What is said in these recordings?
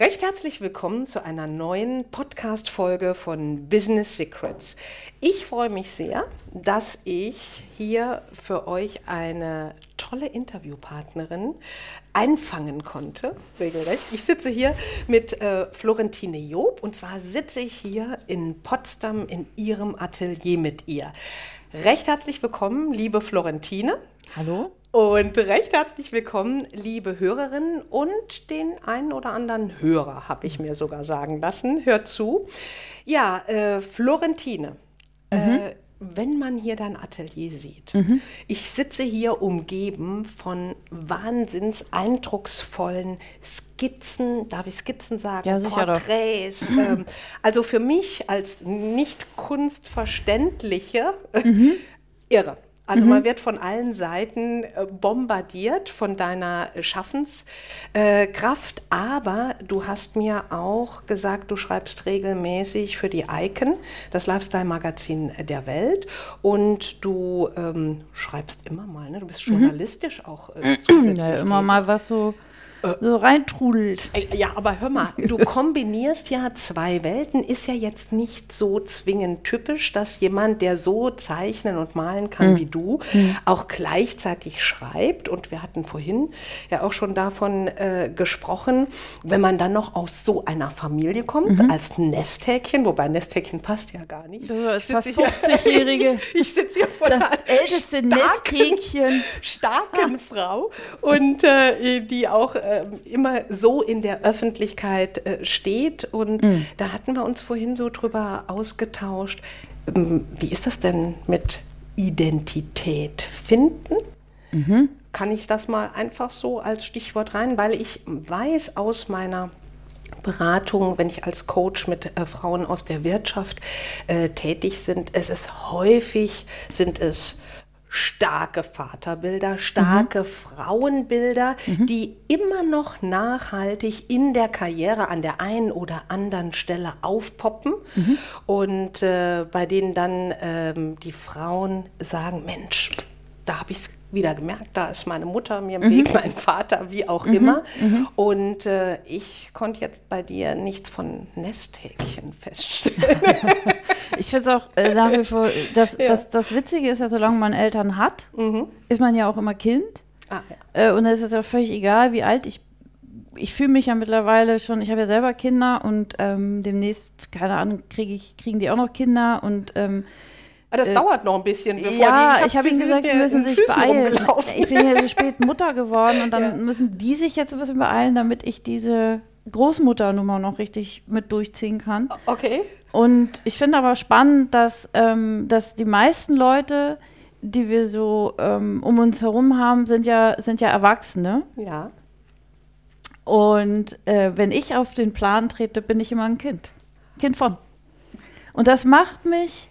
Recht herzlich willkommen zu einer neuen Podcast-Folge von Business Secrets. Ich freue mich sehr, dass ich hier für euch eine tolle Interviewpartnerin einfangen konnte, regelrecht. Ich sitze hier mit äh, Florentine Job und zwar sitze ich hier in Potsdam in ihrem Atelier mit ihr. Recht herzlich willkommen, liebe Florentine. Hallo. Und recht herzlich willkommen, liebe Hörerinnen und den einen oder anderen Hörer, habe ich mir sogar sagen lassen. Hört zu. Ja, äh, Florentine. Mhm. Äh, wenn man hier dein Atelier sieht, mhm. ich sitze hier umgeben von wahnsinns eindrucksvollen Skizzen, darf ich Skizzen sagen? Ja, sicher Porträts. Ähm, also für mich als nicht kunstverständliche, mhm. irre. Also mhm. man wird von allen Seiten äh, bombardiert von deiner Schaffenskraft, aber du hast mir auch gesagt, du schreibst regelmäßig für die Icon, das Lifestyle-Magazin der Welt, und du ähm, schreibst immer mal, ne? du bist mhm. journalistisch mhm. auch äh, zusätzlich. Ja, immer mal was so äh, so reintrudelt. Ja, aber hör mal, du kombinierst ja zwei Welten, ist ja jetzt nicht so zwingend typisch, dass jemand, der so zeichnen und malen kann mhm. wie du, mhm. auch gleichzeitig schreibt. Und wir hatten vorhin ja auch schon davon äh, gesprochen, wenn man dann noch aus so einer Familie kommt, mhm. als Nesthäkchen, wobei Nesthäkchen passt ja gar nicht. Bist fast 50-Jährige. Ich, ich sitze hier vor das älteste Nesthäkchen. Starken Frau und äh, die auch äh, immer so in der Öffentlichkeit äh, steht. Und mhm. da hatten wir uns vorhin so drüber ausgetauscht. Ähm, wie ist das denn mit Identität finden? Mhm. Kann ich das mal einfach so als Stichwort rein? Weil ich weiß aus meiner Beratung, wenn ich als Coach mit äh, Frauen aus der Wirtschaft äh, tätig sind, es ist häufig, sind es starke Vaterbilder, starke mhm. Frauenbilder, mhm. die immer noch nachhaltig in der Karriere an der einen oder anderen Stelle aufpoppen mhm. und äh, bei denen dann ähm, die Frauen sagen, Mensch, da habe ich es wieder gemerkt, da ist meine Mutter mir im mhm. Weg, mein Vater, wie auch mhm. immer. Mhm. Und äh, ich konnte jetzt bei dir nichts von Nesthäkchen feststellen. ich finde es auch äh, nach wie vor, das, ja. das, das Witzige ist ja, solange man Eltern hat, mhm. ist man ja auch immer Kind. Ah, ja. äh, und es ist ja völlig egal, wie alt ich ich fühle mich ja mittlerweile schon, ich habe ja selber Kinder und ähm, demnächst, keine Ahnung, krieg ich, kriegen die auch noch Kinder und ähm, Ah, das äh, dauert noch ein bisschen. Bevor ja, die, ich habe hab ihnen gesagt, sie müssen sich Füßen beeilen. Ich bin ja so spät Mutter geworden und dann ja. müssen die sich jetzt ein bisschen beeilen, damit ich diese Großmutternummer noch richtig mit durchziehen kann. Okay. Und ich finde aber spannend, dass, ähm, dass die meisten Leute, die wir so ähm, um uns herum haben, sind ja, sind ja Erwachsene. Ja. Und äh, wenn ich auf den Plan trete, bin ich immer ein Kind. Kind von. Und das macht mich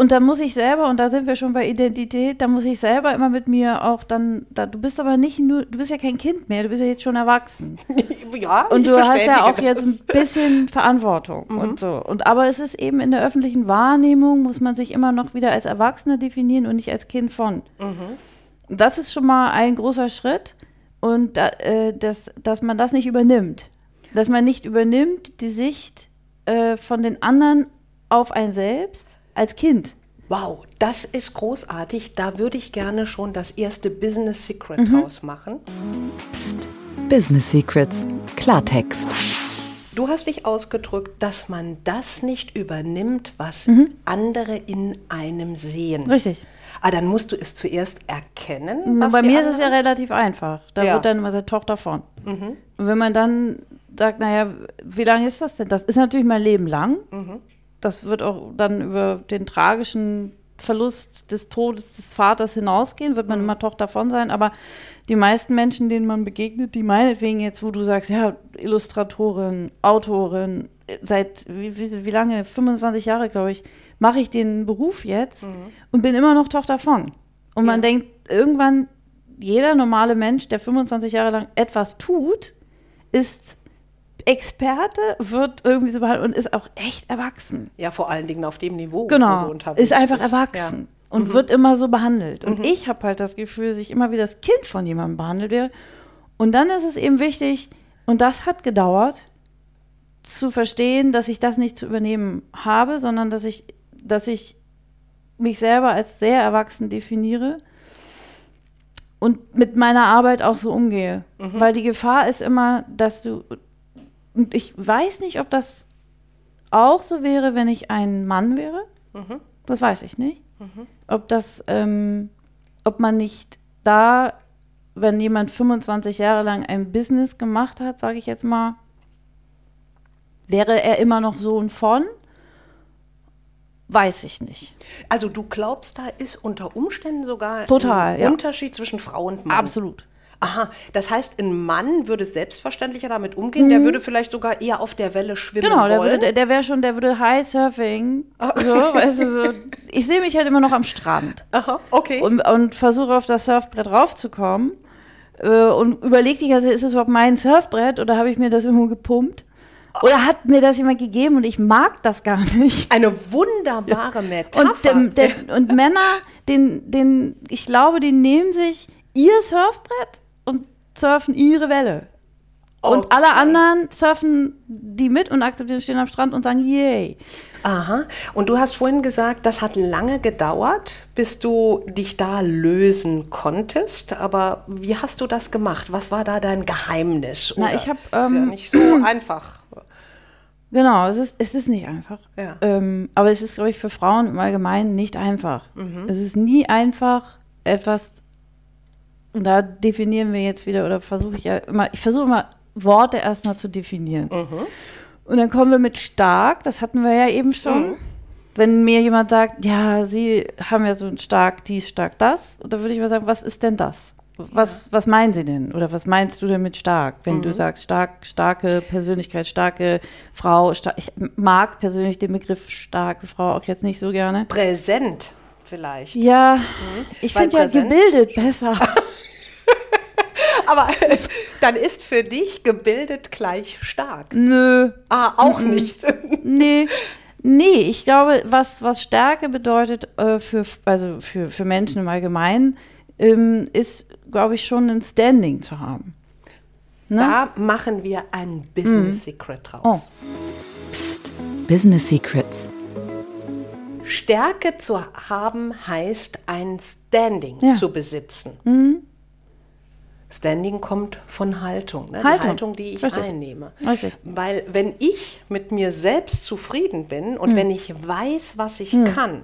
und da muss ich selber, und da sind wir schon bei Identität, da muss ich selber immer mit mir auch dann, da, du bist aber nicht nur, du bist ja kein Kind mehr, du bist ja jetzt schon erwachsen. ja, Und du hast ja auch das. jetzt ein bisschen Verantwortung mhm. und so. Und aber es ist eben in der öffentlichen Wahrnehmung, muss man sich immer noch wieder als Erwachsene definieren und nicht als Kind von. Mhm. Das ist schon mal ein großer Schritt und da, äh, dass, dass man das nicht übernimmt. Dass man nicht übernimmt die Sicht äh, von den anderen auf ein selbst als Kind. Wow, das ist großartig. Da würde ich gerne schon das erste Business Secret mhm. draus machen. Psst, Business Secrets, Klartext. Du hast dich ausgedrückt, dass man das nicht übernimmt, was mhm. andere in einem sehen. Richtig. Ah, dann musst du es zuerst erkennen. Bei mir ist es ja relativ einfach. Da ja. wird dann immer seine Tochter von. Mhm. Und wenn man dann sagt, naja, wie lange ist das denn? Das ist natürlich mein Leben lang. Mhm das wird auch dann über den tragischen Verlust des Todes des Vaters hinausgehen, wird man mhm. immer Tochter davon sein, aber die meisten Menschen, denen man begegnet, die meinetwegen jetzt, wo du sagst, ja, Illustratorin, Autorin, seit wie, wie, wie lange? 25 Jahre, glaube ich, mache ich den Beruf jetzt und bin immer noch Tochter von. Und man Ja. denkt, irgendwann, jeder normale Mensch, der 25 Jahre lang etwas tut, ist Experte, wird irgendwie so behandelt und ist auch echt erwachsen. Ja, vor allen Dingen auf dem Niveau, wo Genau, du unterwegs ist einfach bist. erwachsen und wird immer so behandelt. Und ich habe halt das Gefühl, dass ich immer wie das Kind von jemandem behandelt werde. Und dann ist es eben wichtig, und das hat gedauert, zu verstehen, dass ich das nicht zu übernehmen habe, sondern dass ich, dass ich mich selber als sehr erwachsen definiere und mit meiner Arbeit auch so umgehe. Weil die Gefahr ist immer, dass du, und ich weiß nicht, ob das auch so wäre, wenn ich ein Mann wäre. Das weiß ich nicht. Ob das, ähm, ob man nicht da, wenn jemand 25 Jahre lang ein Business gemacht hat, sage ich jetzt mal, wäre er immer noch Sohn von? Weiß ich nicht. Also du glaubst, da ist unter Umständen sogar Total, ein ja. Unterschied zwischen Frau und Mann. Absolut. Aha, das heißt, ein Mann würde selbstverständlicher damit umgehen, der würde vielleicht sogar eher auf der Welle schwimmen Mhm. Genau, der, wollen. würde, der, der wäre schon, der würde High Surfing. So, weißt du, so. Ich sehe mich halt immer noch am Strand. Aha, okay. und, und versuche auf das Surfbrett raufzukommen äh, und überlege die ganze Zeit, ist es überhaupt mein Surfbrett oder habe ich mir das irgendwo gepumpt? Oder hat mir das jemand gegeben und ich mag das gar nicht? Eine wunderbare Metapher. Und, dem, der, und Männer, den, den, ich glaube, die nehmen sich ihr Surfbrett surfen ihre Welle. Und Okay. alle anderen surfen die mit und akzeptieren, stehen am Strand und sagen, yay. Aha. Und du hast vorhin gesagt, das hat lange gedauert, bis du dich da lösen konntest. Aber wie hast du das gemacht? Was war da dein Geheimnis? Na, Oder ich hab, ist ja ähm, nicht so einfach. Genau, es ist, es ist nicht einfach. Ja. Ähm, aber es ist, glaube ich, für Frauen im Allgemeinen nicht einfach. Es ist nie einfach, etwas, und da definieren wir jetzt wieder, oder versuche ich ja immer, ich versuche immer, Worte erstmal zu definieren. Und dann kommen wir mit stark, das hatten wir ja eben schon. Wenn mir jemand sagt, ja, Sie haben ja so ein stark dies, stark das, da würde ich mal sagen, was ist denn das? Was, was meinen Sie denn? Oder was meinst du denn mit stark? Wenn du sagst, stark, starke Persönlichkeit, starke Frau, star ich mag persönlich den Begriff starke Frau auch jetzt nicht so gerne. Präsent vielleicht. Ja, ich Weil finde ja gebildet besser. Aber dann ist für dich gebildet gleich stark. Nö, Ah, auch nicht. nee. Nee, ich glaube, was, was Stärke bedeutet äh, für, also für, für Menschen im Allgemeinen, ähm, ist, glaube ich, schon ein Standing zu haben. Ne? Da machen wir ein Business Secret Oh. draus. Psst. Business Secrets. Stärke zu haben heißt, ein Standing Ja. zu besitzen. Standing kommt von Haltung, ne? die Haltung. Haltung, die ich Richtig. einnehme. Richtig. Weil wenn ich mit mir selbst zufrieden bin Hm. und wenn ich weiß, was ich kann,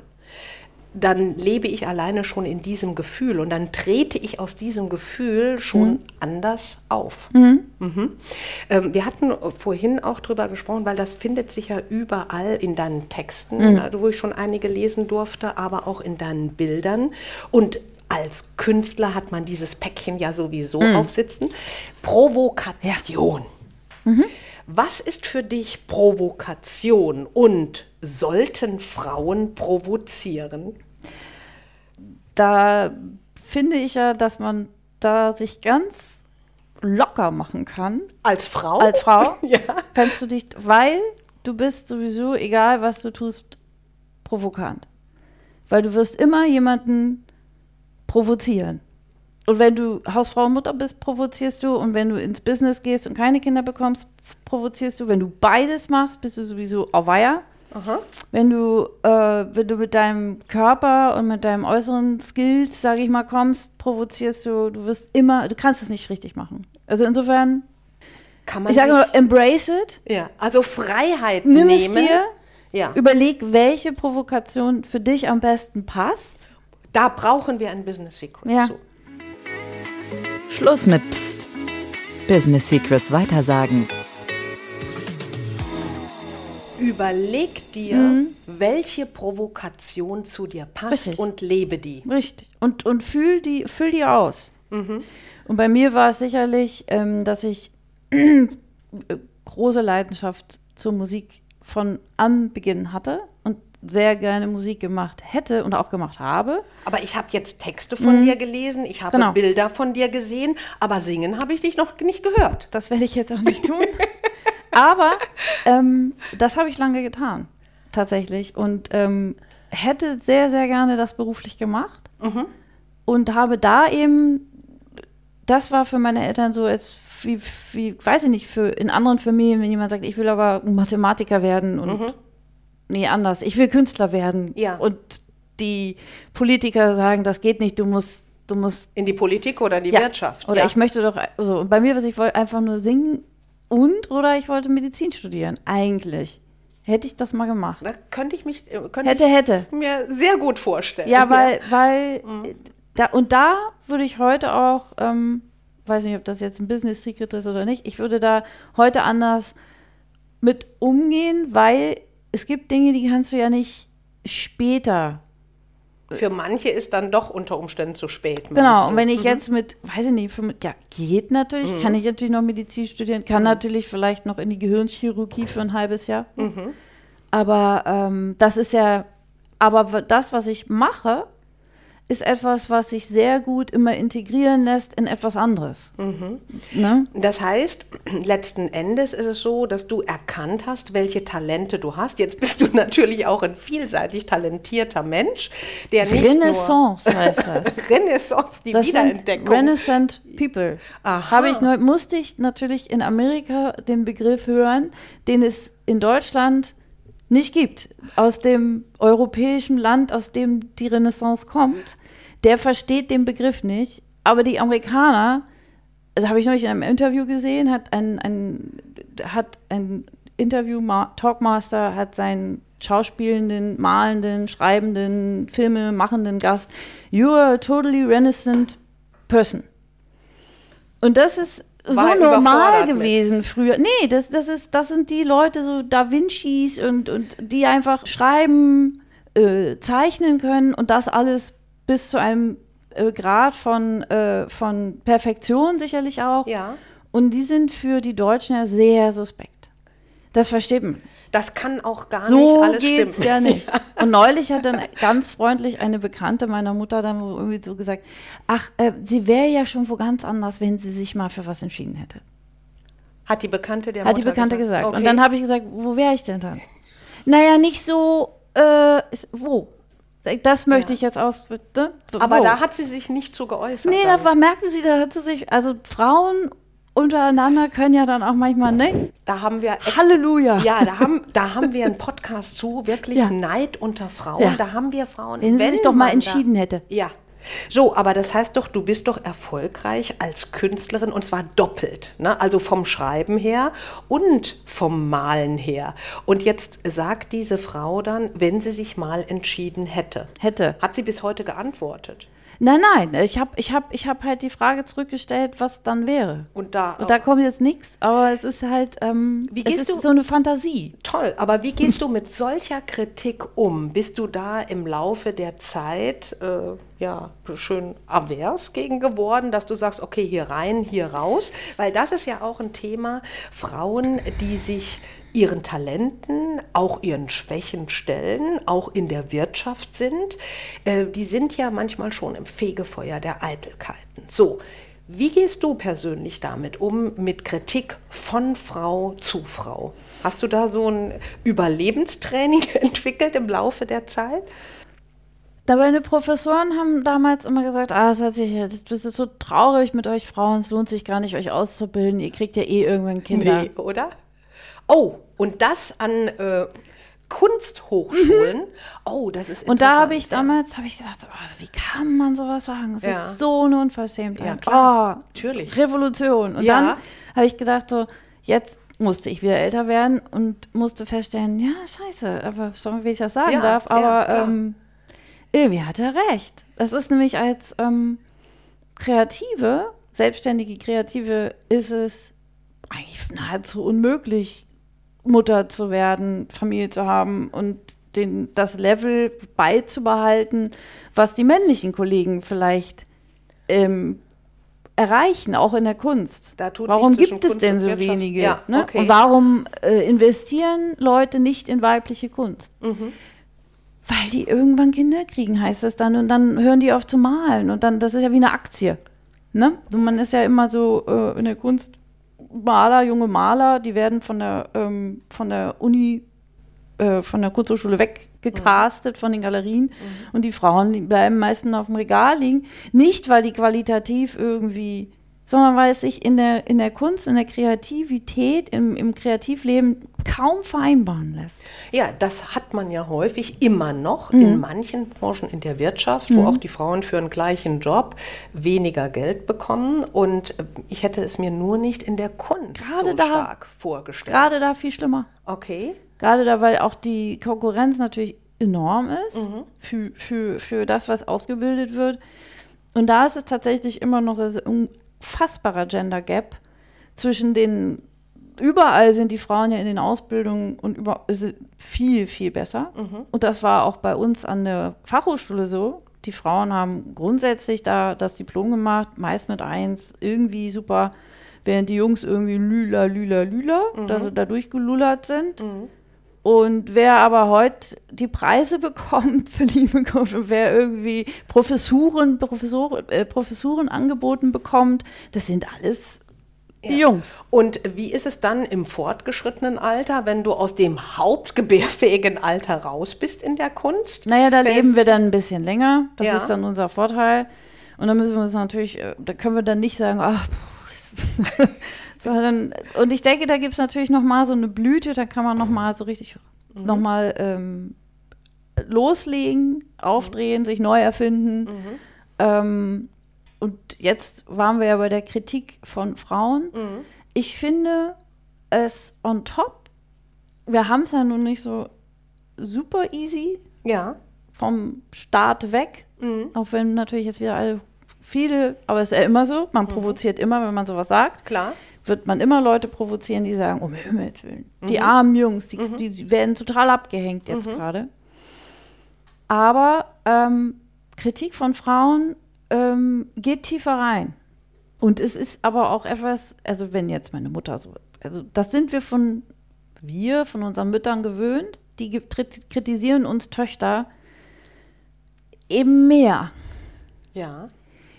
dann lebe ich alleine schon in diesem Gefühl und dann trete ich aus diesem Gefühl schon Hm. anders auf. Mhm. Ähm, wir hatten vorhin auch drüber gesprochen, weil das findet sich ja überall in deinen Texten, Mhm. äh, wo ich schon einige lesen durfte, aber auch in deinen Bildern. Und als Künstler hat man dieses Päckchen ja sowieso Mhm. aufsitzen. Provokation. Was ist für dich Provokation und sollten Frauen provozieren? Da finde ich ja, dass man da sich ganz locker machen kann. Als Frau? Als Frau Ja. kannst du dich, weil du bist sowieso, egal was du tust, provokant. Weil du wirst immer jemanden provozieren. Und wenn du Hausfrau und Mutter bist, provozierst du. Und wenn du ins Business gehst und keine Kinder bekommst, provozierst du. Wenn du beides machst, bist du sowieso auf Weiher. Aha. Wenn du, äh, wenn du mit deinem Körper und mit deinem äußeren Skills, sage ich mal, kommst, provozierst du, du wirst immer, du kannst es nicht richtig machen. Also insofern, Kann man ich sage mal, embrace it, ja, also Freiheit nimm nehmen. es dir, Ja, überleg, welche Provokation für dich am besten passt. Da brauchen wir ein Business Secret Ja. zu. Schluss mit Psst. Business Secrets weitersagen. Überleg dir, welche Provokation zu dir passt Mhm. Richtig. und lebe die. Richtig. Und, und fühl, die, füll die aus. Und bei mir war es sicherlich, ähm, dass ich große Leidenschaft zur Musik von Anbeginn hatte und sehr gerne Musik gemacht hätte und auch gemacht habe. Aber ich habe jetzt Texte von dir gelesen, ich habe Genau. Bilder von dir gesehen, aber singen habe ich dich noch nicht gehört. Das werde ich jetzt auch nicht tun. Aber ähm, das habe ich lange getan, tatsächlich. Und ähm, hätte sehr, sehr gerne das beruflich gemacht. Und habe da eben, das war für meine Eltern so, als wie, wie, weiß ich nicht, für in anderen Familien, wenn jemand sagt, ich will aber Mathematiker werden und nee, anders, ich will Künstler werden. Ja. Und die Politiker sagen, das geht nicht, du musst, du musst In die Politik oder in die ja. Wirtschaft. Oder ja. ich möchte doch, also bei mir, was ich wollte, einfach nur singen und oder ich wollte Medizin studieren. Eigentlich. Hätte ich das mal gemacht. Da könnte ich mich äh, könnte Hätte, hätte. ich mir sehr gut vorstellen. Ja, weil, weil Mhm. äh, da, und da würde ich heute auch, ähm, weiß nicht, ob das jetzt ein Business Secret ist oder nicht, ich würde da heute anders mit umgehen, weil es gibt Dinge, die kannst du ja nicht später Für manche ist dann doch unter Umständen zu spät. Genau, und wenn ich jetzt mit, weiß ich nicht, für, ja, geht natürlich, kann ich natürlich noch Medizin studieren, kann natürlich vielleicht noch in die Gehirnchirurgie für ein halbes Jahr. Aber ähm, das ist ja, aber das, was ich mache, ist etwas, was sich sehr gut immer integrieren lässt in etwas anderes. Ne? Das heißt, letzten Endes ist es so, dass du erkannt hast, welche Talente du hast. Jetzt bist du natürlich auch ein vielseitig talentierter Mensch, der nicht Renaissance heißt das. nur Renaissance, die Das Wiederentdeckung. Renaissance People. Aha. Habe ich musste ich natürlich in Amerika den Begriff hören, den es in Deutschland nicht gibt. Aus dem europäischen Land, aus dem die Renaissance kommt, der versteht den Begriff nicht. Aber die Amerikaner, das habe ich neulich in einem Interview gesehen, hat ein, ein, hat ein Interview, Talkmaster hat seinen schauspielenden, malenden, schreibenden, Filme machenden Gast, you are a totally renaissance person. Und das ist so normal überfordert mit. gewesen früher. Nee, das, das, ist, das sind die Leute, so Da Vincis und, und die einfach schreiben, äh, zeichnen können und das alles bis zu einem äh, Grad von, äh, von Perfektion sicherlich auch. Ja. Und die sind für die Deutschen ja sehr suspekt. Das versteht man. Das kann auch gar nicht So alles geht's stimmen. ja nicht. Und neulich hat dann ganz freundlich eine Bekannte meiner Mutter dann irgendwie so gesagt, ach, äh, sie wäre ja schon wo ganz anders, wenn sie sich mal für was entschieden hätte. Hat die Bekannte der Hat die Mutter Bekannte gesagt. Okay. Und dann habe ich gesagt, wo wäre ich denn dann? Naja, nicht so, äh, wo? Das möchte Ja. ich jetzt aus. Ne? So, Aber da hat sie sich nicht so geäußert. Nee, da war, merkte sie, da hat sie sich, also Frauen untereinander können ja dann auch manchmal, ne? Da haben wir Halleluja. Ja, da haben, da haben wir einen Podcast zu, wirklich Ja. Neid unter Frauen. Ja. Da haben wir Frauen. Wenn sie sich doch mal entschieden hätte. Ja. So, aber das heißt doch, du bist doch erfolgreich als Künstlerin und zwar doppelt. Ne? Also vom Schreiben her und vom Malen her. Und jetzt sagt diese Frau dann, wenn sie sich mal entschieden hätte. Hätte. Hat sie bis heute geantwortet. Nein, nein, ich habe ich hab, ich hab halt die Frage zurückgestellt, was dann wäre. Und da, Und da kommt jetzt nichts, aber es ist halt, ähm, Wie es gehst ist du- so eine Fantasie. Toll, aber wie gehst du mit solcher Kritik um? Bist du da im Laufe der Zeit äh, ja schön avers gegen geworden, dass du sagst, okay, hier rein, hier raus? Weil das ist ja auch ein Thema, Frauen, die sich ihren Talenten, auch ihren Schwächen stellen, auch in der Wirtschaft sind, äh, die sind ja manchmal schon im Fegefeuer der Eitelkeiten. So, wie gehst du persönlich damit um, mit Kritik von Frau zu Frau? Hast du da so ein Überlebenstraining entwickelt im Laufe der Zeit? Da meine Professoren haben damals immer gesagt, ah, es hat sich, das ist so traurig mit euch Frauen, es lohnt sich gar nicht, euch auszubilden, ihr kriegt ja eh irgendwann Kinder. Nee, oder? Oh, und das an äh, Kunsthochschulen. Oh, das ist Mhm. Und da habe interessant, ich damals, habe ich gedacht, oh, wie kann man sowas sagen? Es Ja. ist so eine Unverschämtheit. Ja, klar. Oh, Natürlich. Revolution. Und Ja. dann habe ich gedacht, so, jetzt musste ich wieder älter werden und musste feststellen, ja, scheiße, aber schon, wie ich das sagen Ja, darf, ja, aber klar. ähm, irgendwie hat er recht. Das ist nämlich als ähm, Kreative, selbstständige Kreative, ist es eigentlich nahezu unmöglich, Mutter zu werden, Familie zu haben und den, das Level beizubehalten, was die männlichen Kollegen vielleicht ähm, erreichen, auch in der Kunst. Warum gibt es denn so Wirtschaft- wenige? Ja, ne? okay. Und warum äh, investieren Leute nicht in weibliche Kunst? Weil die irgendwann Kinder kriegen, heißt es dann. Und dann hören die auf zu malen. Und dann, das ist ja wie eine Aktie. Ne? So, man ist ja immer so äh, in der Kunst Maler, junge Maler, die werden von der, ähm, von der Uni, äh, von der Kunsthochschule weggecastet, mhm. von den Galerien. Mhm. Und die Frauen die bleiben meistens auf dem Regal liegen. Nicht, weil die qualitativ irgendwie sondern weil es sich in der, in der Kunst, in der Kreativität, im, im Kreativleben kaum vereinbaren lässt. Ja, das hat man ja häufig immer noch mhm. in manchen Branchen in der Wirtschaft, mhm. wo auch die Frauen für einen gleichen Job weniger Geld bekommen. Und äh, ich hätte es mir nur nicht in der Kunst gerade so da, stark vorgestellt. Gerade da viel schlimmer. Okay. Gerade da, weil auch die Konkurrenz natürlich enorm ist mhm. für, für, für das, was ausgebildet wird. Und da ist es tatsächlich immer noch sehr, sehr unfassbarer Gender Gap zwischen den überall sind die Frauen ja in den Ausbildungen und über viel, viel besser. Mhm. Und das war auch bei uns an der Fachhochschule so. Die Frauen haben grundsätzlich da das Diplom gemacht, meist mit eins, irgendwie super, während die Jungs irgendwie lüla, lüla, lüla, mhm. da, da durchgelullert sind. Mhm. Und wer aber heute die Preise bekommt für Liebe und wer irgendwie Professuren, Professoren, äh, Professuren angeboten bekommt, das sind alles die. Jungs. Und wie ist es dann im fortgeschrittenen Alter, wenn du aus dem hauptgebärfähigen Alter raus bist in der Kunst? Naja, da Fällst leben wir dann ein bisschen länger. Das ja. ist dann unser Vorteil. Und dann müssen wir uns natürlich, äh, da können wir dann nicht sagen, ach, Dann, und ich denke, da gibt es natürlich noch mal so eine Blüte, da kann man noch mal so richtig mhm. noch mal ähm, loslegen, aufdrehen, mhm. sich neu erfinden. Mhm. Ähm, und jetzt waren wir ja bei der Kritik von Frauen. Mhm. Ich finde es on top. Wir haben es ja nun nicht so super easy. Ja. Vom Start weg. Mhm. Auch wenn natürlich jetzt wieder alle viele, aber es ist ja immer so, man mhm. provoziert immer, wenn man sowas sagt. Klar wird man immer Leute provozieren, die sagen, um Himmels Willen, mhm. die armen Jungs, die, mhm. die, werden total abgehängt jetzt mhm. gerade. Aber ähm, Kritik von Frauen ähm, geht tiefer rein. Und es ist aber auch etwas, also wenn jetzt meine Mutter so, also das sind wir von, wir, von unseren Müttern gewöhnt, die kritisieren uns Töchter eben mehr. Ja.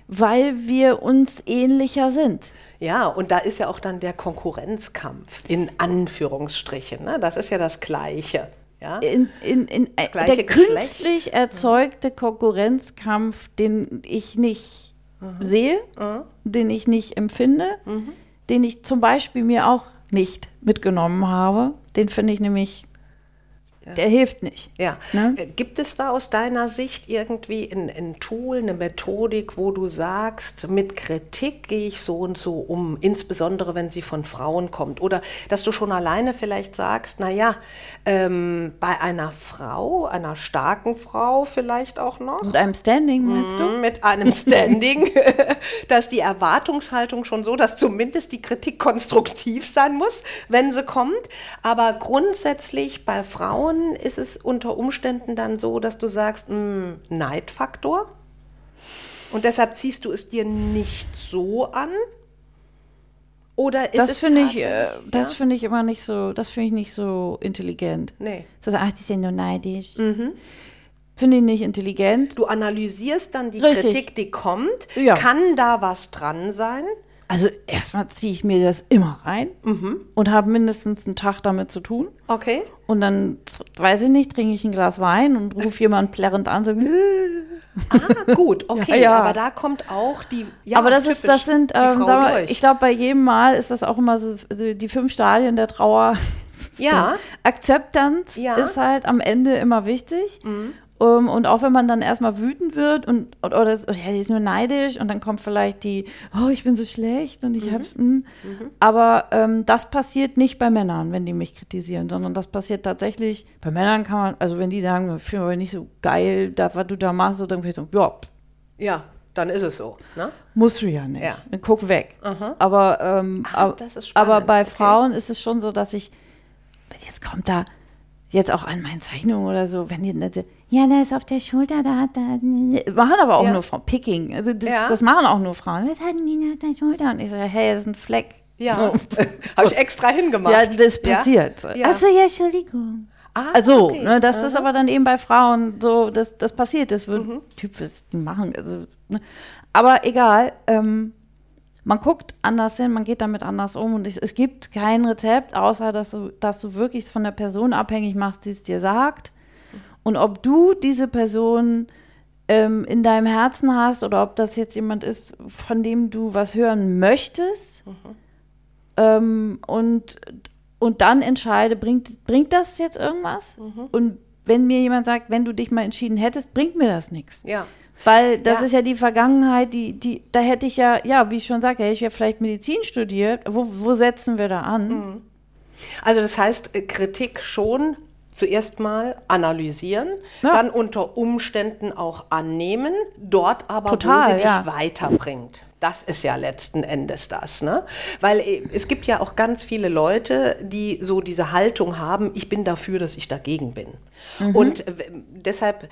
Weil wir uns ähnlicher sind. Ja, und da ist ja auch dann der Konkurrenzkampf in Anführungsstrichen. Ne? Das ist ja das Gleiche. Ja? In, in, in, äh, der Geschlecht. künstlich erzeugte Konkurrenzkampf, den ich nicht mhm. sehe, mhm. den ich nicht empfinde, mhm. den ich zum Beispiel mir auch nicht mitgenommen habe, den finde ich nämlich der hilft nicht. Ja. Ne? Äh, gibt es da aus deiner Sicht irgendwie ein, ein, Tool, eine Methodik, wo du sagst, mit Kritik gehe ich so und so um, insbesondere wenn sie von Frauen kommt? Oder dass du schon alleine vielleicht sagst, naja, ähm, bei einer Frau, einer starken Frau vielleicht auch noch. Mit einem Standing, meinst du? Mhm, mit einem Standing, dass die Erwartungshaltung schon so, dass zumindest die Kritik konstruktiv sein muss, wenn sie kommt. Aber grundsätzlich bei Frauen, Frauen ist es unter Umständen dann so, dass du sagst, mh, hm, Neidfaktor. Und deshalb ziehst du es dir nicht so an? Oder ist das finde ich, äh, das ja? finde ich immer nicht so, das finde ich nicht so intelligent. Nee. So sagen, ach, die sind nur neidisch. Mhm. Finde ich nicht intelligent. Du analysierst dann die Richtig. Kritik, die kommt. Ja. Kann da was dran sein? Also erstmal ziehe ich mir das immer rein mhm. und habe mindestens einen Tag damit zu tun. Okay. Und dann, weiß ich nicht, trinke ich ein Glas Wein und rufe jemand plärrend an, so. ah, gut, okay. Ja, ja. Aber da kommt auch die. Ja, aber das typisch, ist, das sind, ähm, mal, ich glaube, bei jedem Mal ist das auch immer so, so die fünf Stadien der Trauer. Ja. Akzeptanz ist halt am Ende immer wichtig. Mhm. Um, und auch wenn man dann erstmal wütend wird und oder, oder ja, die ist nur neidisch und dann kommt vielleicht die, oh, ich bin so schlecht und ich mhm. hab's. Mh. Mhm. Aber ähm, das passiert nicht bei Männern, wenn die mich kritisieren, sondern das passiert tatsächlich, bei Männern kann man, also wenn die sagen, ich finde aber nicht so geil, das, was du da machst, so, dann ich so, ja. Ja, dann ist es so. Ne? Musst du ja nicht. Ja. Dann guck weg. Mhm. Aber, ähm, ah, aber bei okay. Frauen ist es schon so, dass ich, jetzt kommt da, jetzt auch an meinen Zeichnungen oder so, wenn die nette, ja, der ist auf der Schulter, da hat da, machen aber auch ja. nur Frauen, Picking, also das, ja. das, machen auch nur Frauen, was hatten die auf der Schulter? Und ich sage, hey, das ist ein Fleck. Ja, so. habe ich extra hingemacht. Ja, das passiert. Ja. Achso, ja, Entschuldigung. Ah, also, okay. ne, dass das aber dann eben bei Frauen so, das, das passiert, das wird Typ fürs machen. Also, ne. Aber egal, ähm, man guckt anders hin, man geht damit anders um und es, es gibt kein Rezept, außer dass du, dass du wirklich von der Person abhängig machst, die es dir sagt. Und ob du diese Person ähm, in deinem Herzen hast oder ob das jetzt jemand ist, von dem du was hören möchtest ähm, und, und dann entscheide, bringt, bringt das jetzt irgendwas? Und wenn mir jemand sagt, wenn du dich mal entschieden hättest, bringt mir das nichts. Ja. Weil das Ja. ist ja die Vergangenheit, die, die, da hätte ich ja, ja, wie ich schon sagte, hätte ich ja vielleicht Medizin studiert. Wo, wo setzen wir da an? Also das heißt, äh, Kritik schon zuerst mal analysieren, Ja. dann unter Umständen auch annehmen, dort aber, wo Total, sie dich ja. weiterbringt. Das ist ja letzten Endes das, ne? Weil äh, es gibt ja auch ganz viele Leute, die so diese Haltung haben, ich bin dafür, dass ich dagegen bin. Mhm. Und äh, deshalb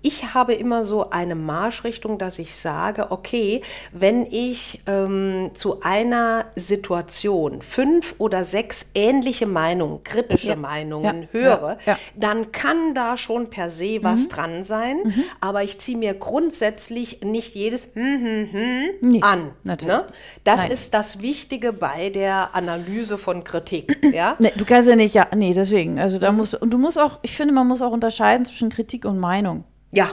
ich habe immer so eine Marschrichtung, dass ich sage, okay, wenn ich ähm, zu einer Situation fünf oder sechs ähnliche Meinungen, kritische Ja, Meinungen ja, höre, ja, dann kann da schon per se was Mhm. dran sein. Aber ich ziehe mir grundsätzlich nicht jedes hm, hm, hm Nee, an. natürlich Ne? Das Nein. ist das Wichtige bei der Analyse von Kritik. Ja? Nee, du kannst ja nicht, ja, nee, deswegen. Also da musst und du musst auch, ich finde, man muss auch unterscheiden zwischen Kritik und Meinung. Ja,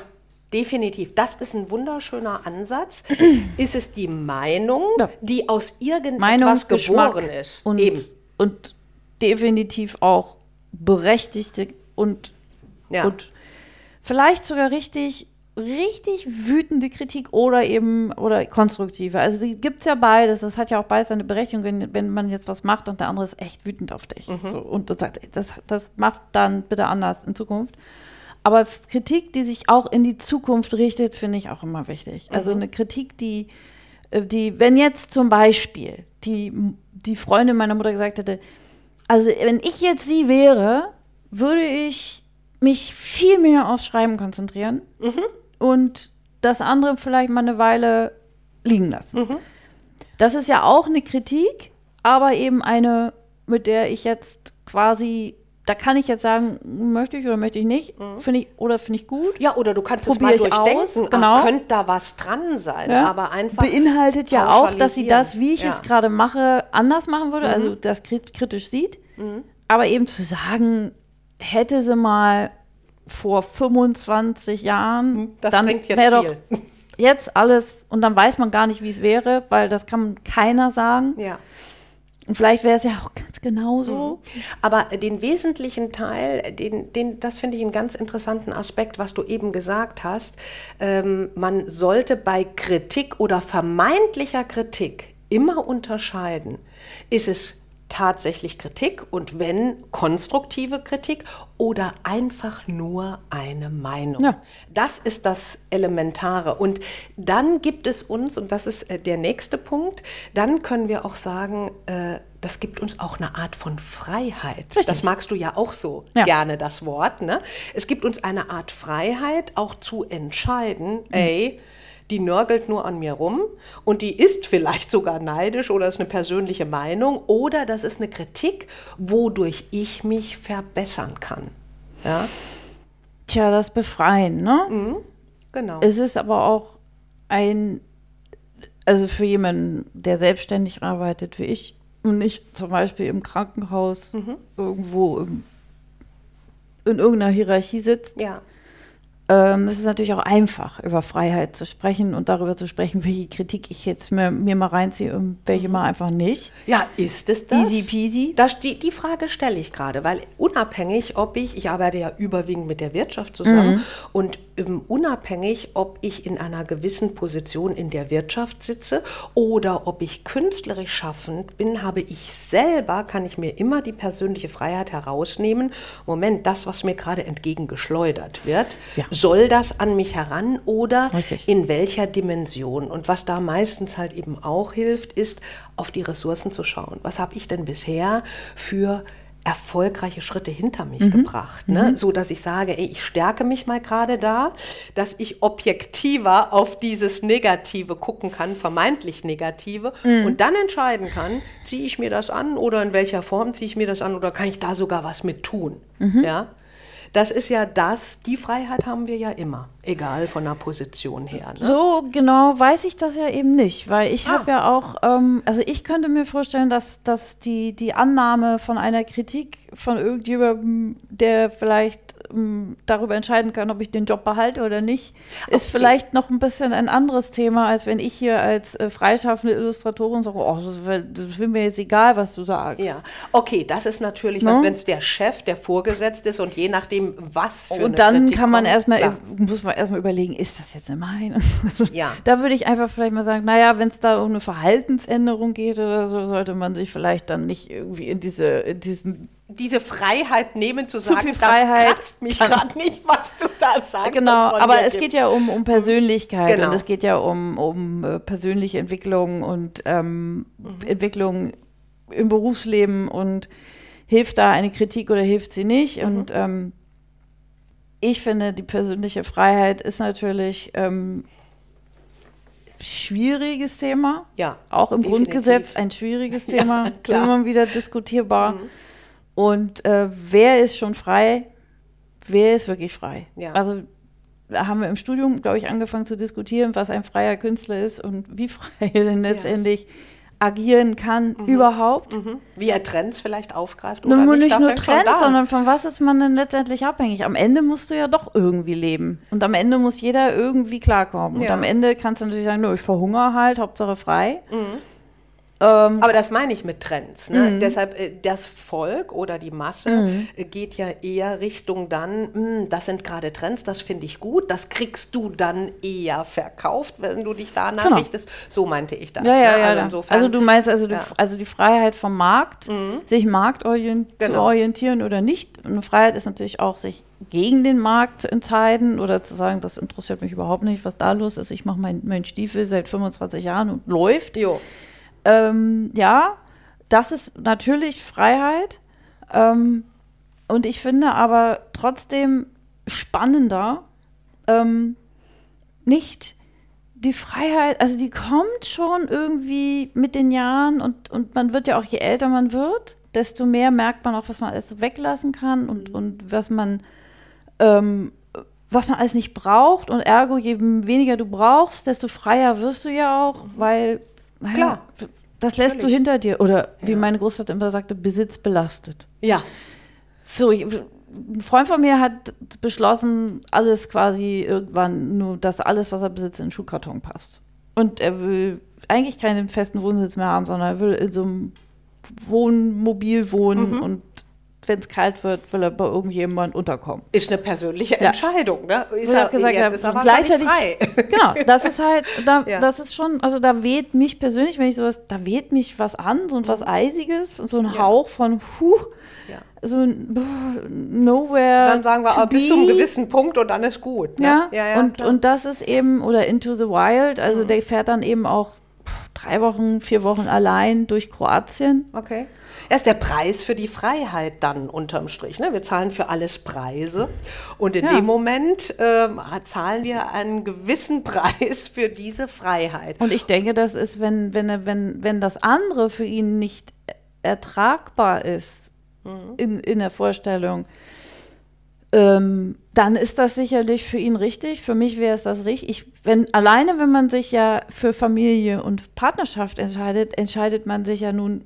definitiv. Das ist ein wunderschöner Ansatz. ist es die Meinung, Ja. die aus irgendetwas Meinung, geboren Geschmack ist? und, Eben. und definitiv auch berechtigte und, Ja. und vielleicht sogar richtig, richtig wütende Kritik oder eben oder konstruktive. Also die gibt es ja beides. Das hat ja auch beides seine Berechtigung, wenn, wenn man jetzt was macht und der andere ist echt wütend auf dich. Mhm. So, und sagst, ey, das, das macht dann bitte anders in Zukunft. Aber Kritik, die sich auch in die Zukunft richtet, finde ich auch immer wichtig. Also Mhm. eine Kritik, die, äh, die, wenn jetzt zum Beispiel die, die Freundin meiner Mutter gesagt hätte, also wenn ich jetzt sie wäre, würde ich mich viel mehr aufs Schreiben konzentrieren und das andere vielleicht mal eine Weile liegen lassen. Das ist ja auch eine Kritik, aber eben eine, mit der ich jetzt quasi, da kann ich jetzt sagen, möchte ich oder möchte ich nicht, finde ich oder finde ich gut. Ja, oder du kannst Probier es mal aus, durchdenken. genau. Ah, könnte da was dran sein? Ja. Aber einfach. beinhaltet ja auch, dass sie das, wie ich Ja. Mhm. es gerade mache, anders machen würde, also das krit- kritisch sieht. Aber eben zu sagen, hätte sie mal vor 25 Jahren, Das dann wäre doch viel. jetzt alles und dann weiß man gar nicht, wie es wäre, weil das kann keiner sagen. Ja. Und vielleicht wäre es ja auch ganz genauso. Aber den wesentlichen Teil, den, den, das finde ich einen ganz interessanten Aspekt, was du eben gesagt hast. Ähm, man sollte bei Kritik oder vermeintlicher Kritik immer unterscheiden. Ist es tatsächlich Kritik und wenn konstruktive Kritik oder einfach nur eine Meinung. Ja. Das ist das Elementare. Und dann gibt es uns, und das ist äh, der nächste Punkt, dann können wir auch sagen, äh, das gibt uns auch eine Art von Freiheit. Richtig. Das magst du ja auch so Ja. gerne, das Wort. Ne? Es gibt uns eine Art Freiheit, auch zu entscheiden, ey, die nörgelt nur an mir rum und die ist vielleicht sogar neidisch oder ist eine persönliche Meinung oder das ist eine Kritik, wodurch ich mich verbessern kann. Ja, Tja, das Befreien, ne? genau. Es ist aber auch ein, also für jemanden, der selbstständig arbeitet wie ich und nicht zum Beispiel im Krankenhaus irgendwo im, in irgendeiner Hierarchie sitzt, ja. Ähm, es ist natürlich auch einfach, über Freiheit zu sprechen und darüber zu sprechen, welche Kritik ich jetzt mir, mir mal reinziehe und welche mal einfach nicht. Ja, ist es das? Easy peasy. Das, die, die Frage stelle ich gerade, weil unabhängig, ob ich, ich arbeite ja überwiegend mit der Wirtschaft zusammen und ähm, unabhängig, ob ich in einer gewissen Position in der Wirtschaft sitze oder ob ich künstlerisch schaffend bin, habe ich selber, kann ich mir immer die persönliche Freiheit herausnehmen. Moment, das, was mir gerade entgegengeschleudert wird, Ja. Soll das an mich heran oder Richtig. in welcher Dimension? Und was da meistens halt eben auch hilft, ist, auf die Ressourcen zu schauen. Was habe ich denn bisher für erfolgreiche Schritte hinter mich gebracht, ne? so dass ich sage, ey, ich stärke mich mal gerade da, dass ich objektiver auf dieses Negative gucken kann, vermeintlich Negative, und dann entscheiden kann, ziehe ich mir das an oder in welcher Form ziehe ich mir das an oder kann ich da sogar was mit tun, ja? Das ist ja das, die Freiheit haben wir ja immer, egal von der Position her. Ne? So genau weiß ich das ja eben nicht, weil ich ah. habe ja auch, ähm, also ich könnte mir vorstellen, dass, dass die, die Annahme von einer Kritik von irgendjemandem, der vielleicht darüber entscheiden kann, ob ich den Job behalte oder nicht, okay. ist vielleicht noch ein bisschen ein anderes Thema, als wenn ich hier als äh, freischaffende Illustratorin sage, oh, das, das will mir jetzt egal, was du sagst. Ja, okay, das ist natürlich no? was, wenn es der Chef, der vorgesetzt ist und je nachdem, was für Und dann Kritik kann man erstmal, muss man erstmal überlegen, ist das jetzt eine Meinung? Ja. da würde ich einfach vielleicht mal sagen, naja, wenn es da um eine Verhaltensänderung geht oder so, sollte man sich vielleicht dann nicht irgendwie in diese, in diesen diese Freiheit nehmen zu sagen, zu viel Freiheit. das kratzt mich gerade nicht, was du da sagst. Genau, aber es geht ja um, um Persönlichkeit genau. und es geht ja um, um äh, persönliche Entwicklung und ähm, mhm. Entwicklung im Berufsleben und hilft da eine Kritik oder hilft sie nicht mhm. und ähm, ich finde, die persönliche Freiheit ist natürlich ähm, schwieriges Thema. Ja. Auch im definitiv. Grundgesetz ein schwieriges Thema, ja, immer wieder diskutierbar. Mhm. Und äh, wer ist schon frei? Wer ist wirklich frei? Ja. Also da haben wir im Studium, glaube ich, angefangen zu diskutieren, was ein freier Künstler ist und wie frei er denn letztendlich ja. agieren kann mhm. überhaupt. Mhm. Wie er Trends vielleicht aufgreift oder nur nicht. Nicht nur Trends, sondern von was ist man denn letztendlich abhängig? Am Ende musst du ja doch irgendwie leben. Und am Ende muss jeder irgendwie klarkommen. Ja. Und am Ende kannst du natürlich sagen, nur ich verhungere halt, Hauptsache frei. Mhm. Ähm, Aber das meine ich mit Trends. Ne? Mhm. Deshalb, äh, das Volk oder die Masse mhm. Äh, geht ja eher Richtung dann, hm, das sind gerade Trends, das finde ich gut, das kriegst du dann eher verkauft, wenn du dich danach genau. richtest. So meinte ich das. Ja, ja, ne? ja, also, insofern, also, du meinst also, ja. also die Freiheit vom Markt, mhm. sich marktorient genau. zu orientieren oder nicht. Eine Freiheit ist natürlich auch, sich gegen den Markt zu entscheiden oder zu sagen, das interessiert mich überhaupt nicht, was da los ist. Ich mache meinen mein Stiefel seit 25 Jahren und läuft. Jo. Ähm, ja, das ist natürlich Freiheit. Ähm, und ich finde aber trotzdem spannender, ähm, nicht die Freiheit, also die kommt schon irgendwie mit den Jahren und, und man wird ja auch, je älter man wird, desto mehr merkt man auch, was man alles so weglassen kann und, mhm. und was man, ähm, was man alles nicht braucht. Und ergo, je weniger du brauchst, desto freier wirst du ja auch, mhm. weil Klar. das lässt Völlig. du hinter dir. Oder wie ja. meine Großmutter immer sagte, Besitz belastet. Ja. So, ein Freund von mir hat beschlossen, alles quasi irgendwann, nur dass alles, was er besitzt, in den Schuhkarton passt. Und er will eigentlich keinen festen Wohnsitz mehr haben, sondern er will in so einem Wohnmobil wohnen mhm. und wenn es kalt wird, will er bei irgendjemand unterkommen. Ist eine persönliche ja. Entscheidung, ne? Ist er, gesagt, jetzt ist aber gleichzeitig frei. Genau, das ist halt, da, ja. das ist schon, also da weht mich persönlich, wenn ich sowas, da weht mich was an, so was Eisiges, so ein ja. Hauch von Huh, so ein Nowhere. Dann sagen wir, bis zu einem gewissen Punkt und dann ist gut. Ne? Ja, ja, und, und das ist eben, oder Into the Wild, also mhm. der fährt dann eben auch drei Wochen, vier Wochen allein durch Kroatien. Okay. Er ist der Preis für die Freiheit dann unterm Strich. Ne? Wir zahlen für alles Preise und in ja. dem Moment äh, zahlen wir einen gewissen Preis für diese Freiheit. Und ich denke, das ist, wenn, wenn, wenn, wenn das andere für ihn nicht ertragbar ist mhm. in, in der Vorstellung, ähm, dann ist das sicherlich für ihn richtig. Für mich wäre es das richtig. Ich, wenn, alleine, wenn man sich ja für Familie und Partnerschaft entscheidet, entscheidet man sich ja nun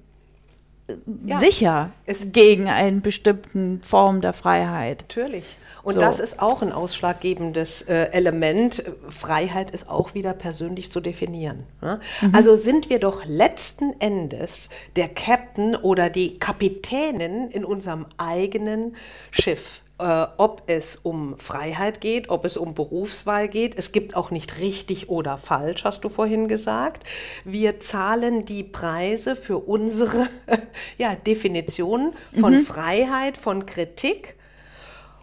ja. sicher ist gegen eine bestimmte Form der Freiheit. Natürlich. Und so. das ist auch ein ausschlaggebendes äh, Element. Freiheit ist auch wieder persönlich zu definieren. Ne? Mhm. Also sind wir doch letzten Endes der Captain oder die Kapitänin in unserem eigenen Schiff äh, ob es um Freiheit geht, ob es um Berufswahl geht. Es gibt auch nicht richtig oder falsch, hast du vorhin gesagt. Wir zahlen die Preise für unsere ja, Definition von mhm. Freiheit, von Kritik.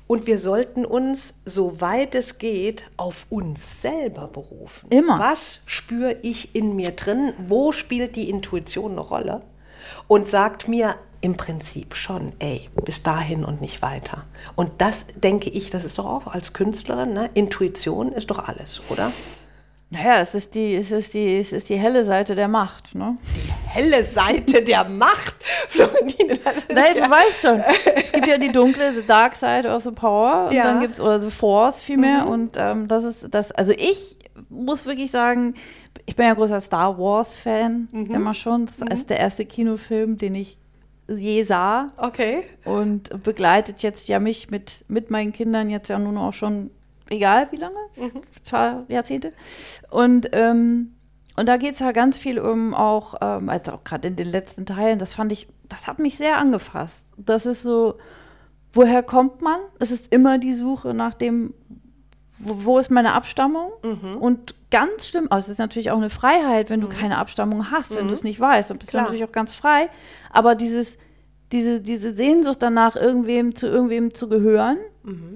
Und wir sollten uns, soweit es geht, auf uns selber berufen. Immer. Was spüre ich in mir drin? Wo spielt die Intuition eine Rolle? Und sagt mir, im Prinzip schon, ey, bis dahin und nicht weiter. Und das denke ich, das ist doch auch als Künstlerin, ne? Intuition ist doch alles, oder? Naja, es ist die, es ist die, es ist die helle Seite der Macht, ne? Helle Seite der Macht. Florentine, das Nein, ja, du weißt schon. Es gibt ja die dunkle, the dark side of the power. Und Ja. dann gibt es, oder the force vielmehr. Und ähm, das ist das, also ich muss wirklich sagen, ich bin ja großer Star Wars-Fan, immer schon. Das ist der erste Kinofilm, den ich je sah. Okay. Und begleitet jetzt ja mich mit, mit meinen Kindern jetzt ja nun auch schon, egal wie lange, ein paar Jahrzehnte. Und, ähm, und da geht es ja ganz viel um auch, ähm, also auch gerade in den letzten Teilen, das fand ich, das hat mich sehr angefasst. Das ist so, woher kommt man? Es ist immer die Suche nach dem, wo, wo ist meine Abstammung? Und ganz schlimm, also es ist natürlich auch eine Freiheit, wenn du keine Abstammung hast, wenn du es nicht weißt, dann bist Klar. du natürlich auch ganz frei. Aber dieses, diese, diese Sehnsucht danach, irgendwem zu irgendwem zu gehören,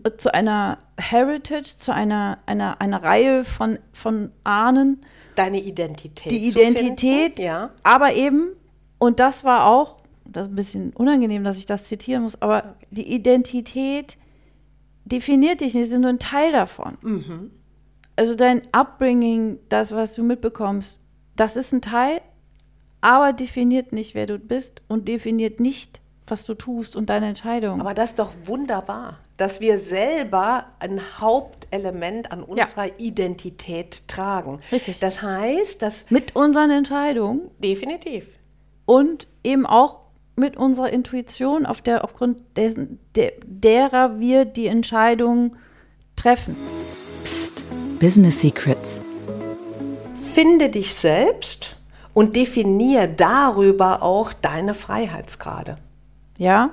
äh, zu einer Heritage, zu einer, einer, einer Reihe von, von Ahnen, Deine Identität. die Identität, Finden. Ja. aber eben, und das war auch, das ist ein bisschen unangenehm, dass ich das zitieren muss, aber die Identität definiert dich nicht, sie ist nur ein Teil davon. Mhm. Also dein Upbringing, das, was du mitbekommst, das ist ein Teil, aber definiert nicht, wer du bist und definiert nicht, was du tust und deine Entscheidung. Aber das ist doch wunderbar, dass wir selber ein Hauptelement an unserer Identität tragen. Richtig. Das heißt, dass mit unseren Entscheidungen definitiv. und eben auch mit unserer Intuition, auf der, aufgrund dessen, der, derer wir die Entscheidung treffen. Psst. Business Secrets. Finde dich selbst und definiere darüber auch deine Freiheitsgrade. Ja?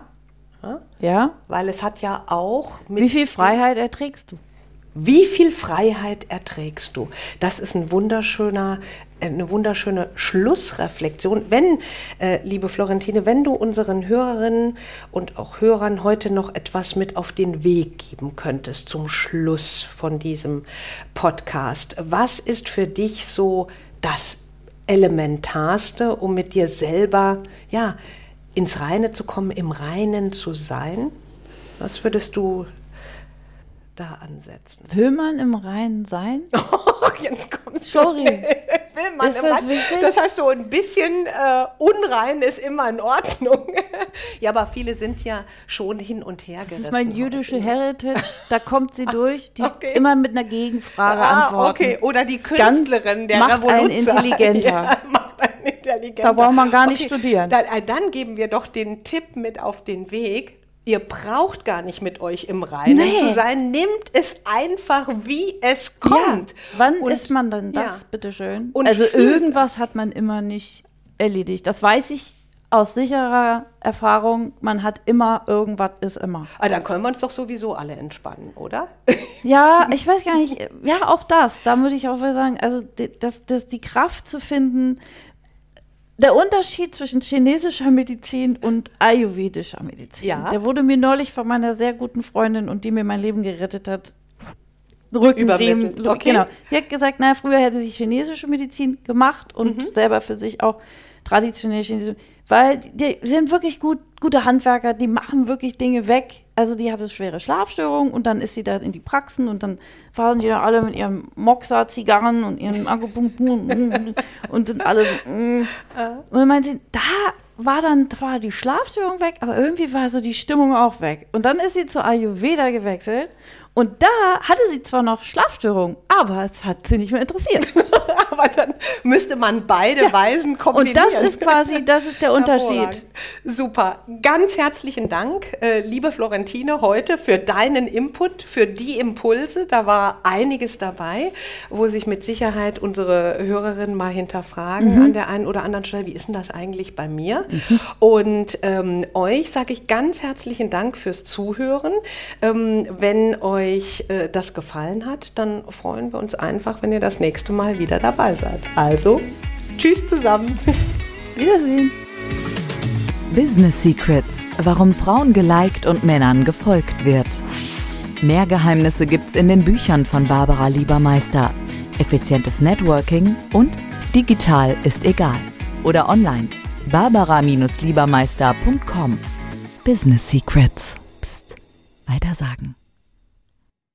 Ja? Weil es hat ja auch mit Wie viel Freiheit erträgst du? Wie viel Freiheit erträgst du? Das ist ein wunderschöner, eine wunderschöne Schlussreflexion. Wenn, äh, liebe Florentine, wenn du unseren Hörerinnen und auch Hörern heute noch etwas mit auf den Weg geben könntest zum Schluss von diesem Podcast, was ist für dich so das Elementarste, um mit dir selber, ja, ins Reine zu kommen, im Reinen zu sein? Was würdest du da ansetzen? Will man im Reinen sein? Oh, jetzt kommt's. Sorry. Will man Ist im das Rein- wichtig? Das heißt, so ein bisschen äh, unrein ist immer in Ordnung. ja, aber viele sind ja schon hin und her Das ist mein jüdische Heritage, da kommt sie durch, die okay. immer mit einer Gegenfrage ah, antworten. okay. Oder die Ganz- Künstlerin, der macht einen Revoluzer. intelligenter. Ja, macht einen intelligenter. Da braucht man gar nicht studieren. Dann, äh, dann geben wir doch den Tipp mit auf den Weg. Ihr braucht gar nicht mit euch im Reinen Nee. zu sein. Nehmt es einfach, wie es kommt. Ja, wann Und- ist man denn das, ja. bitteschön? Und also irgendwas hat man immer nicht erledigt. Das weiß ich aus sicherer Erfahrung. Man hat immer, irgendwas ist immer. Ah, dann können wir uns doch sowieso alle entspannen, oder? Ja, ich weiß gar nicht. Ja, auch das. Da würde ich auch mal sagen, also das, das, die Kraft zu finden, der Unterschied zwischen chinesischer Medizin und ayurvedischer Medizin, Ja. der wurde mir neulich von meiner sehr guten Freundin und die mir mein Leben gerettet hat, Rückenriemen. Okay. Genau. Die hat gesagt, naja, früher hätte sie chinesische Medizin gemacht und Mhm. selber für sich auch traditionelle chinesische, weil die, sind wirklich gut, gute Handwerker, die machen wirklich Dinge weg. Also die hatte schwere Schlafstörungen und dann ist sie da in die Praxen und dann waren die da alle mit ihren Moxa-Zigarren und ihren Akupunktur und sind alle so, mm. und dann meint sie, da war dann da war die Schlafstörung weg, aber irgendwie war so die Stimmung auch weg. Und dann ist sie zu Ayurveda gewechselt und da hatte sie zwar noch Schlafstörungen, aber es hat sie nicht mehr interessiert. Aber dann müsste man beide Weisen Und kombinieren. das ist quasi, das ist der Unterschied. Super. Ganz herzlichen Dank, äh, liebe Florentine, heute für deinen Input, für die Impulse. Da war einiges dabei, wo sich mit Sicherheit unsere Hörerinnen mal hinterfragen an der einen oder anderen Stelle, wie ist denn das eigentlich bei mir? Und ähm, euch sage ich ganz herzlichen Dank fürs Zuhören. Ähm, wenn euch äh, das gefallen hat, dann freuen wir uns einfach, wenn ihr das nächste Mal wieder dabei seid. Also, tschüss zusammen. Wiedersehen. Business Secrets. Warum Frauen geliked und Männern gefolgt wird. Mehr Geheimnisse gibt's in den Büchern von Barbara Liebermeister. Effizientes Networking und digital ist egal. Oder online. Barbara-Liebermeister.com. Business Secrets. Psst. Weitersagen.